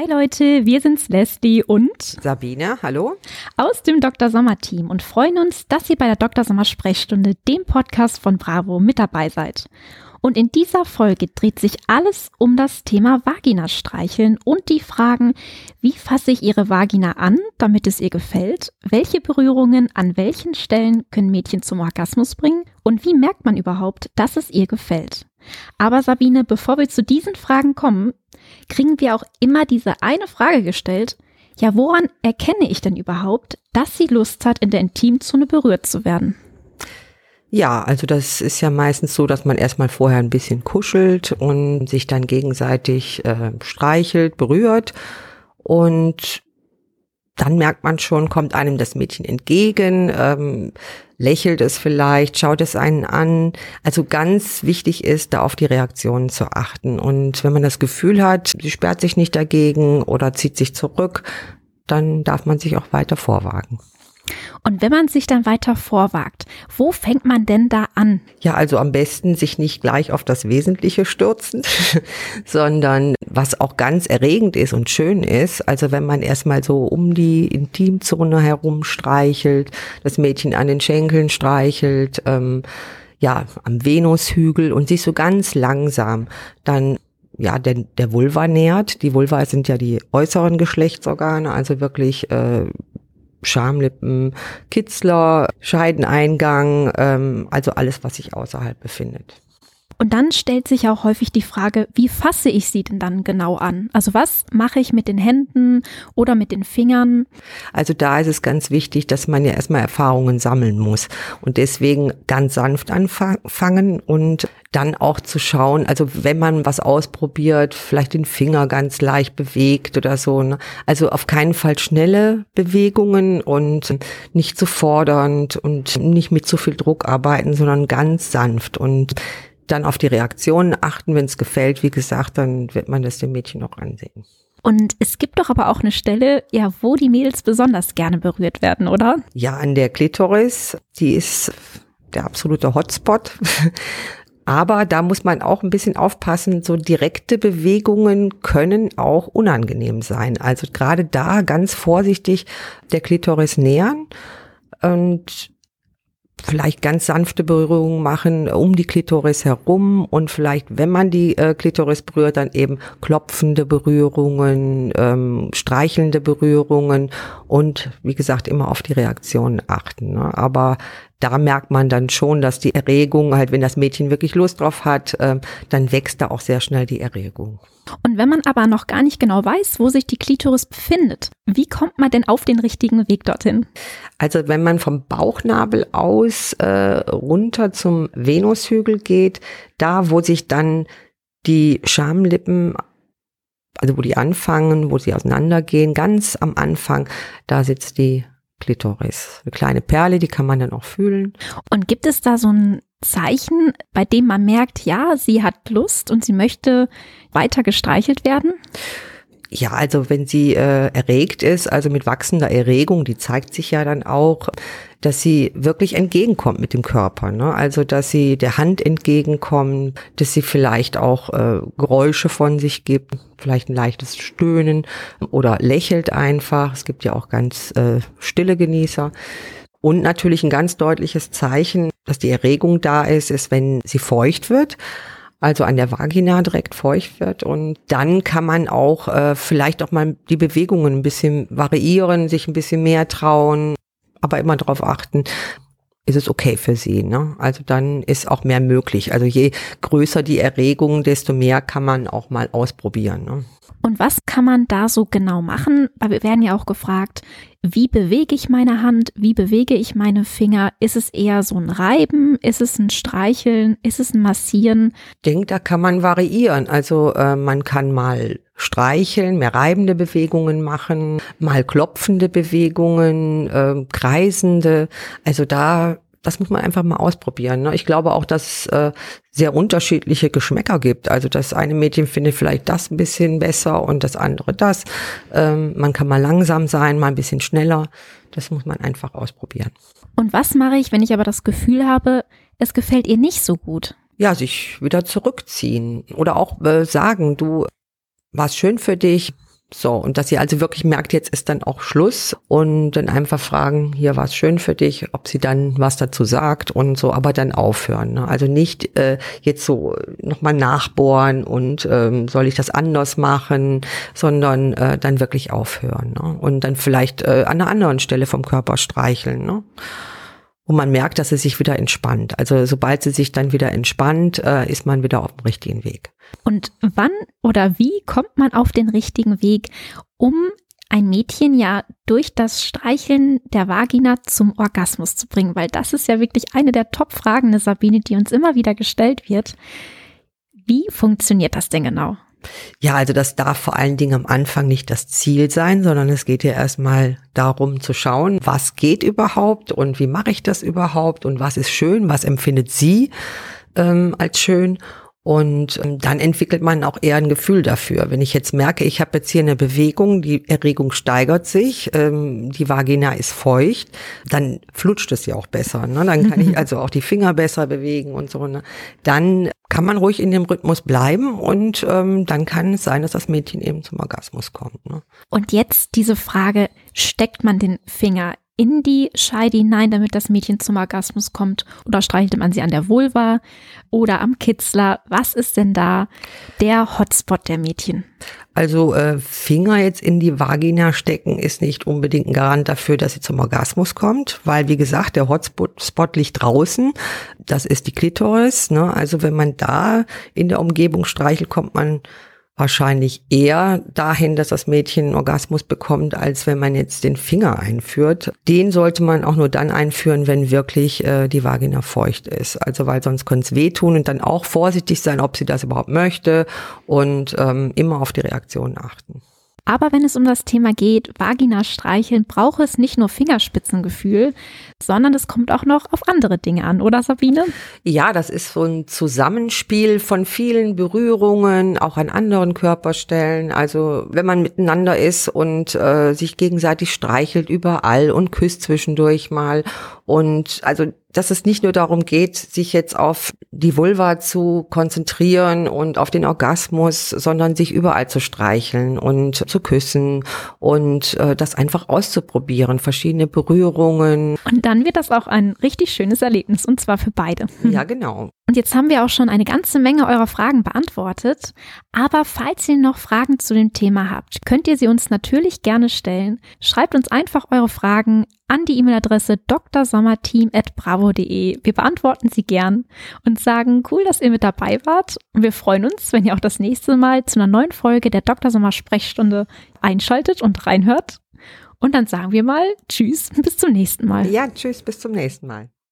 Hi Leute, wir sind's Leslie und Sabine, hallo. Aus dem Dr. Sommer Team und freuen uns, dass ihr bei der Dr. Sommer Sprechstunde, dem Podcast von Bravo, mit dabei seid. Und in dieser Folge dreht sich alles um das Thema Vagina streicheln und die Fragen, wie fasse ich Ihre Vagina an, damit es ihr gefällt? Welche Berührungen an welchen Stellen können Mädchen zum Orgasmus bringen? Und wie merkt man überhaupt, dass es ihr gefällt? Aber Sabine, bevor wir zu diesen Fragen kommen, kriegen wir auch immer diese eine Frage gestellt, ja, woran erkenne ich denn überhaupt, dass sie Lust hat, in der Intimzone berührt zu werden? Ja, also das ist ja meistens so, dass man erstmal vorher ein bisschen kuschelt und sich dann gegenseitig äh, streichelt, berührt. Und dann merkt man schon, kommt einem das Mädchen entgegen, ähm, lächelt es vielleicht, schaut es einen an. Also ganz wichtig ist, da auf die Reaktionen zu achten. Und wenn man das Gefühl hat, sie sperrt sich nicht dagegen oder zieht sich zurück, dann darf man sich auch weiter vorwagen. Und wenn man sich dann weiter vorwagt, wo fängt man denn da an? Ja, also am besten sich nicht gleich auf das Wesentliche stürzen, sondern was auch ganz erregend ist und schön ist, also wenn man erstmal so um die Intimzone herum streichelt, das Mädchen an den Schenkeln streichelt, ähm, ja, am Venushügel und sich so ganz langsam dann ja, der, der Vulva nähert. Die Vulva sind ja die äußeren Geschlechtsorgane, also wirklich äh, Schamlippen, Kitzler, Scheideneingang, ähm, also alles, was sich außerhalb befindet. Und dann stellt sich auch häufig die Frage, wie fasse ich sie denn dann genau an? Also was mache ich mit den Händen oder mit den Fingern? Also da ist es ganz wichtig, dass man ja erstmal Erfahrungen sammeln muss und deswegen ganz sanft anfangen und dann auch zu schauen, also wenn man was ausprobiert, vielleicht den Finger ganz leicht bewegt oder so. Ne? Also auf keinen Fall schnelle Bewegungen und nicht zu fordernd und nicht mit zu viel Druck arbeiten, sondern ganz sanft und dann auf die Reaktionen achten. Wenn es gefällt, wie gesagt, dann wird man das dem Mädchen auch ansehen. Und es gibt doch aber auch eine Stelle, ja, wo die Mädels besonders gerne berührt werden, oder? Ja, an der Klitoris. Die ist der absolute Hotspot. Aber da muss man auch ein bisschen aufpassen, so direkte Bewegungen können auch unangenehm sein. Also gerade da ganz vorsichtig der Klitoris nähern und vielleicht ganz sanfte Berührungen machen um die Klitoris herum und vielleicht, wenn man die äh, Klitoris berührt, dann eben klopfende Berührungen, ähm, streichelnde Berührungen und wie gesagt immer auf die Reaktionen achten. Ne? Aber da merkt man dann schon, dass die Erregung, halt wenn das Mädchen wirklich Lust drauf hat, äh, dann wächst da auch sehr schnell die Erregung. Und wenn man aber noch gar nicht genau weiß, wo sich die Klitoris befindet, wie kommt man denn auf den richtigen Weg dorthin? Also wenn man vom Bauchnabel aus äh, runter zum Venushügel geht, da wo sich dann die Schamlippen also wo die anfangen, wo sie auseinandergehen, ganz am Anfang, da sitzt die Klitoris. Eine kleine Perle, die kann man dann auch fühlen. Und gibt es da so ein Zeichen, bei dem man merkt, ja, sie hat Lust und sie möchte weiter gestreichelt werden? Ja, also wenn sie äh, erregt ist, also mit wachsender Erregung, die zeigt sich ja dann auch, dass sie wirklich entgegenkommt mit dem Körper. Ne? Also dass sie der Hand entgegenkommt, dass sie vielleicht auch äh, Geräusche von sich gibt, vielleicht ein leichtes Stöhnen oder lächelt einfach. Es gibt ja auch ganz äh, stille Genießer. Und natürlich ein ganz deutliches Zeichen, dass die Erregung da ist, ist, wenn sie feucht wird also an der Vagina direkt feucht wird. Und dann kann man auch äh, vielleicht auch mal die Bewegungen ein bisschen variieren, sich ein bisschen mehr trauen, aber immer darauf achten, ist es okay für sie. Ne? Also dann ist auch mehr möglich. Also je größer die Erregung, desto mehr kann man auch mal ausprobieren. Ne? Und was kann man da so genau machen? Weil wir werden ja auch gefragt, wie bewege ich meine Hand? Wie bewege ich meine Finger? Ist es eher so ein Reiben? Ist es ein Streicheln? Ist es ein Massieren? Ich denke, da kann man variieren. Also äh, man kann mal streicheln, mehr reibende Bewegungen machen, mal klopfende Bewegungen, äh, kreisende. Also da das muss man einfach mal ausprobieren. Ne? Ich glaube auch, dass es äh, sehr unterschiedliche Geschmäcker gibt. Also das eine Mädchen findet vielleicht das ein bisschen besser und das andere das. Ähm, man kann mal langsam sein, mal ein bisschen schneller. Das muss man einfach ausprobieren. Und was mache ich, wenn ich aber das Gefühl habe, es gefällt ihr nicht so gut? Ja, sich wieder zurückziehen oder auch äh, sagen, du, war es schön für dich, So, und dass sie also wirklich merkt, jetzt ist dann auch Schluss und dann einfach fragen, hier war es schön für dich, ob sie dann was dazu sagt und so, aber dann aufhören. Ne? Also nicht äh, jetzt so nochmal nachbohren und ähm, soll ich das anders machen, sondern äh, dann wirklich aufhören. Ne? Und dann vielleicht äh, an einer anderen Stelle vom Körper streicheln. Ne? Und man merkt, dass sie sich wieder entspannt. Also sobald sie sich dann wieder entspannt, äh, ist man wieder auf dem richtigen Weg. Und wann oder wie kommt man auf den richtigen Weg, um ein Mädchen ja durch das Streicheln der Vagina zum Orgasmus zu bringen? Weil das ist ja wirklich eine der Top-Fragen, Sabine, die uns immer wieder gestellt wird. Wie funktioniert das denn genau? Ja, also das darf vor allen Dingen am Anfang nicht das Ziel sein, sondern es geht ja erstmal darum zu schauen, was geht überhaupt und wie mache ich das überhaupt und was ist schön, was empfindet sie ähm, als schön und ähm, dann entwickelt man auch eher ein Gefühl dafür. Wenn ich jetzt merke, ich habe jetzt hier eine Bewegung, die Erregung steigert sich, ähm, die Vagina ist feucht, dann flutscht es ja auch besser. Ne? Dann kann ich also auch die Finger besser bewegen und so. Ne? Dann kann man ruhig in dem Rhythmus bleiben und ähm, dann kann es sein, dass das Mädchen eben zum Orgasmus kommt. Ne? Und jetzt diese Frage, steckt man den Finger in die Scheide hinein, damit das Mädchen zum Orgasmus kommt? Oder streichelt man sie an der Vulva oder am Kitzler? Was ist denn da der Hotspot der Mädchen? Also äh, Finger jetzt in die Vagina stecken ist nicht unbedingt ein Garant dafür, dass sie zum Orgasmus kommt, weil wie gesagt, der Hotspot liegt draußen. Das ist die Klitoris. Ne? Also wenn man da in der Umgebung streichelt, kommt man wahrscheinlich eher dahin, dass das Mädchen einen Orgasmus bekommt, als wenn man jetzt den Finger einführt. Den sollte man auch nur dann einführen, wenn wirklich äh, die Vagina feucht ist. Also weil sonst könnte es wehtun und dann auch vorsichtig sein, ob sie das überhaupt möchte und ähm, immer auf die Reaktion achten. Aber wenn es um das Thema geht, Vagina streicheln, braucht es nicht nur Fingerspitzengefühl, sondern es kommt auch noch auf andere Dinge an, oder Sabine? Ja, das ist so ein Zusammenspiel von vielen Berührungen, auch an anderen Körperstellen. Also wenn man miteinander ist und äh, sich gegenseitig streichelt überall und küsst zwischendurch mal. Und also dass es nicht nur darum geht, sich jetzt auf die Vulva zu konzentrieren und auf den Orgasmus, sondern sich überall zu streicheln und zu küssen und äh, das einfach auszuprobieren, verschiedene Berührungen. Und dann wird das auch ein richtig schönes Erlebnis und zwar für beide. Ja, genau. Und jetzt haben wir auch schon eine ganze Menge eurer Fragen beantwortet. Aber falls ihr noch Fragen zu dem Thema habt, könnt ihr sie uns natürlich gerne stellen. Schreibt uns einfach eure Fragen an die E-Mail-Adresse drsommerteam.bravo.de. Wir beantworten sie gern und sagen, cool, dass ihr mit dabei wart. Und wir freuen uns, wenn ihr auch das nächste Mal zu einer neuen Folge der Dr. Sommer Sprechstunde einschaltet und reinhört. Und dann sagen wir mal Tschüss, bis zum nächsten Mal. Ja, tschüss, bis zum nächsten Mal.